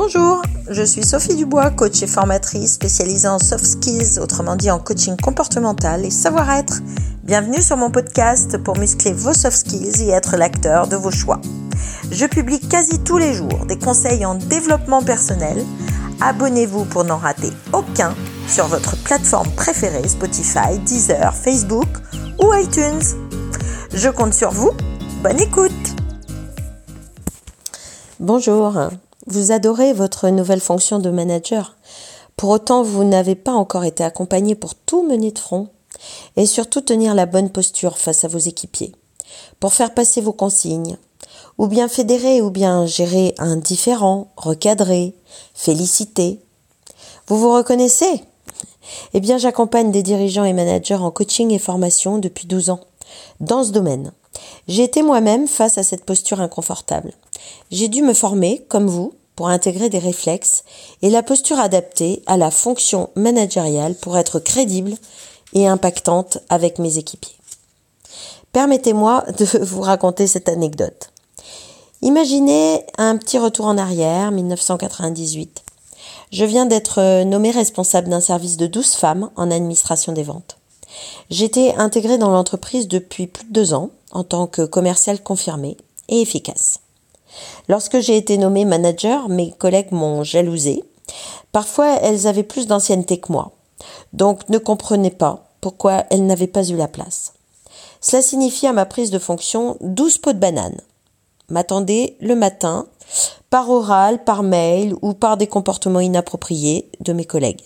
Bonjour, je suis Sophie Dubois, coach et formatrice spécialisée en soft skills, autrement dit en coaching comportemental et savoir-être. Bienvenue sur mon podcast pour muscler vos soft skills et être l'acteur de vos choix. Je publie quasi tous les jours des conseils en développement personnel. Abonnez-vous pour n'en rater aucun sur votre plateforme préférée Spotify, Deezer, Facebook ou iTunes. Je compte sur vous. Bonne écoute Bonjour, vous adorez votre nouvelle fonction de manager. Pour autant, vous n'avez pas encore été accompagné pour tout mener de front et surtout tenir la bonne posture face à vos équipiers, pour faire passer vos consignes, ou bien fédérer ou bien gérer un différent, recadrer, féliciter. Vous vous reconnaissez? Eh bien, j'accompagne des dirigeants et managers en coaching et formation depuis 12 ans dans ce domaine. J'ai été moi-même face à cette posture inconfortable. J'ai dû me former, comme vous, pour intégrer des réflexes et la posture adaptée à la fonction managériale pour être crédible et impactante avec mes équipiers. Permettez-moi de vous raconter cette anecdote. Imaginez un petit retour en arrière, 1998. Je viens d'être nommée responsable d'un service de 12 femmes en administration des ventes. J'étais intégrée dans l'entreprise depuis plus de deux ans en tant que commercial confirmé et efficace. Lorsque j'ai été nommée manager, mes collègues m'ont jalousée. Parfois, elles avaient plus d'ancienneté que moi, donc ne comprenaient pas pourquoi elles n'avaient pas eu la place. Cela signifie à ma prise de fonction 12 pots de banane. M'attendez le matin, par oral, par mail ou par des comportements inappropriés de mes collègues.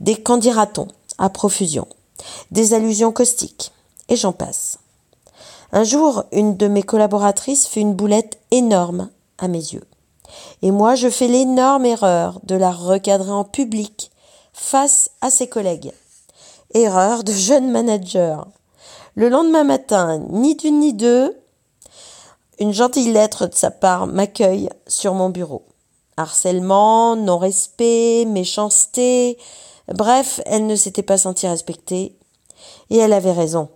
Des candidatons à profusion, des allusions caustiques, et j'en passe. Un jour, une de mes collaboratrices fait une boulette énorme à mes yeux. Et moi, je fais l'énorme erreur de la recadrer en public face à ses collègues. Erreur de jeune manager. Le lendemain matin, ni d'une ni deux, une gentille lettre de sa part m'accueille sur mon bureau. Harcèlement, non-respect, méchanceté, bref, elle ne s'était pas sentie respectée, et elle avait raison.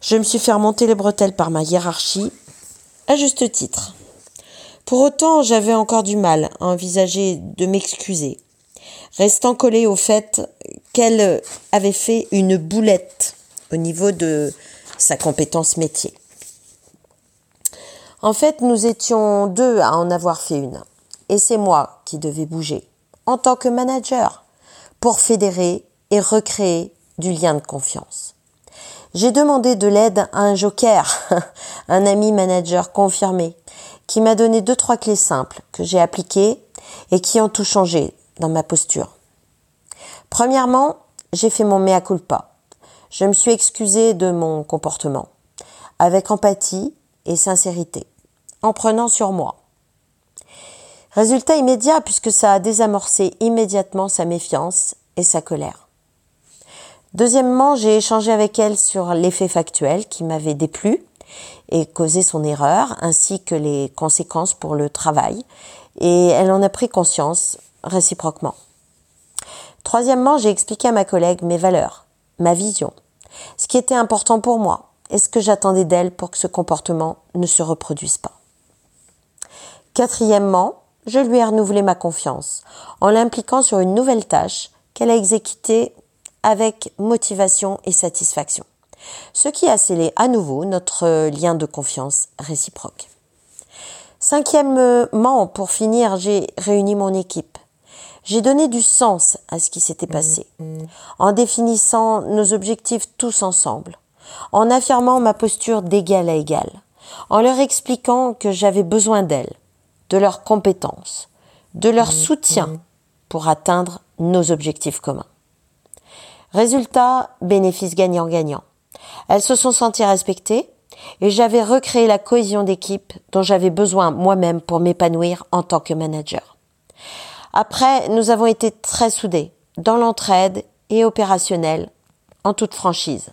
Je me suis fait remonter les bretelles par ma hiérarchie, à juste titre. Pour autant, j'avais encore du mal à envisager de m'excuser, restant collé au fait qu'elle avait fait une boulette au niveau de sa compétence métier. En fait, nous étions deux à en avoir fait une, et c'est moi qui devais bouger, en tant que manager, pour fédérer et recréer du lien de confiance. J'ai demandé de l'aide à un joker, un ami manager confirmé, qui m'a donné deux trois clés simples que j'ai appliquées et qui ont tout changé dans ma posture. Premièrement, j'ai fait mon mea culpa. Je me suis excusée de mon comportement, avec empathie et sincérité, en prenant sur moi. Résultat immédiat puisque ça a désamorcé immédiatement sa méfiance et sa colère. Deuxièmement, j'ai échangé avec elle sur l'effet factuel qui m'avait déplu et causé son erreur, ainsi que les conséquences pour le travail, et elle en a pris conscience réciproquement. Troisièmement, j'ai expliqué à ma collègue mes valeurs, ma vision, ce qui était important pour moi et ce que j'attendais d'elle pour que ce comportement ne se reproduise pas. Quatrièmement, je lui ai renouvelé ma confiance en l'impliquant sur une nouvelle tâche qu'elle a exécutée avec motivation et satisfaction, ce qui a scellé à nouveau notre lien de confiance réciproque. Cinquièmement, pour finir, j'ai réuni mon équipe. J'ai donné du sens à ce qui s'était passé, en définissant nos objectifs tous ensemble, en affirmant ma posture d'égal à égal, en leur expliquant que j'avais besoin d'elles, de leurs compétences, de leur soutien pour atteindre nos objectifs communs. Résultat, bénéfice gagnant-gagnant. Elles se sont senties respectées et j'avais recréé la cohésion d'équipe dont j'avais besoin moi-même pour m'épanouir en tant que manager. Après, nous avons été très soudés, dans l'entraide et opérationnel, en toute franchise.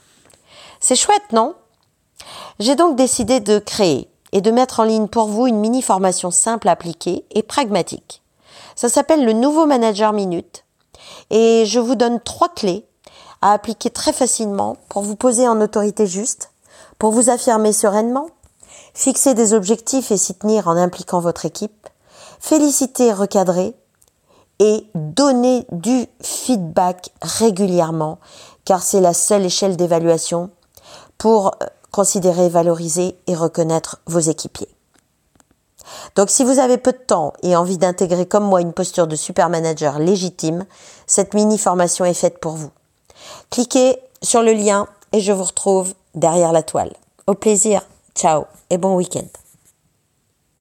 C'est chouette, non? J'ai donc décidé de créer et de mettre en ligne pour vous une mini formation simple à appliquer et pragmatique. Ça s'appelle le nouveau manager minute et je vous donne trois clés à appliquer très facilement pour vous poser en autorité juste, pour vous affirmer sereinement, fixer des objectifs et s'y tenir en impliquant votre équipe, Féliciter, recadrer et donner du feedback régulièrement, car c'est la seule échelle d'évaluation pour euh, considérer, valoriser et reconnaître vos équipiers. Donc si vous avez peu de temps et envie d'intégrer comme moi une posture de super manager légitime, cette mini formation est faite pour vous. Cliquez sur le lien et je vous retrouve derrière la toile. Au plaisir, ciao et bon week-end.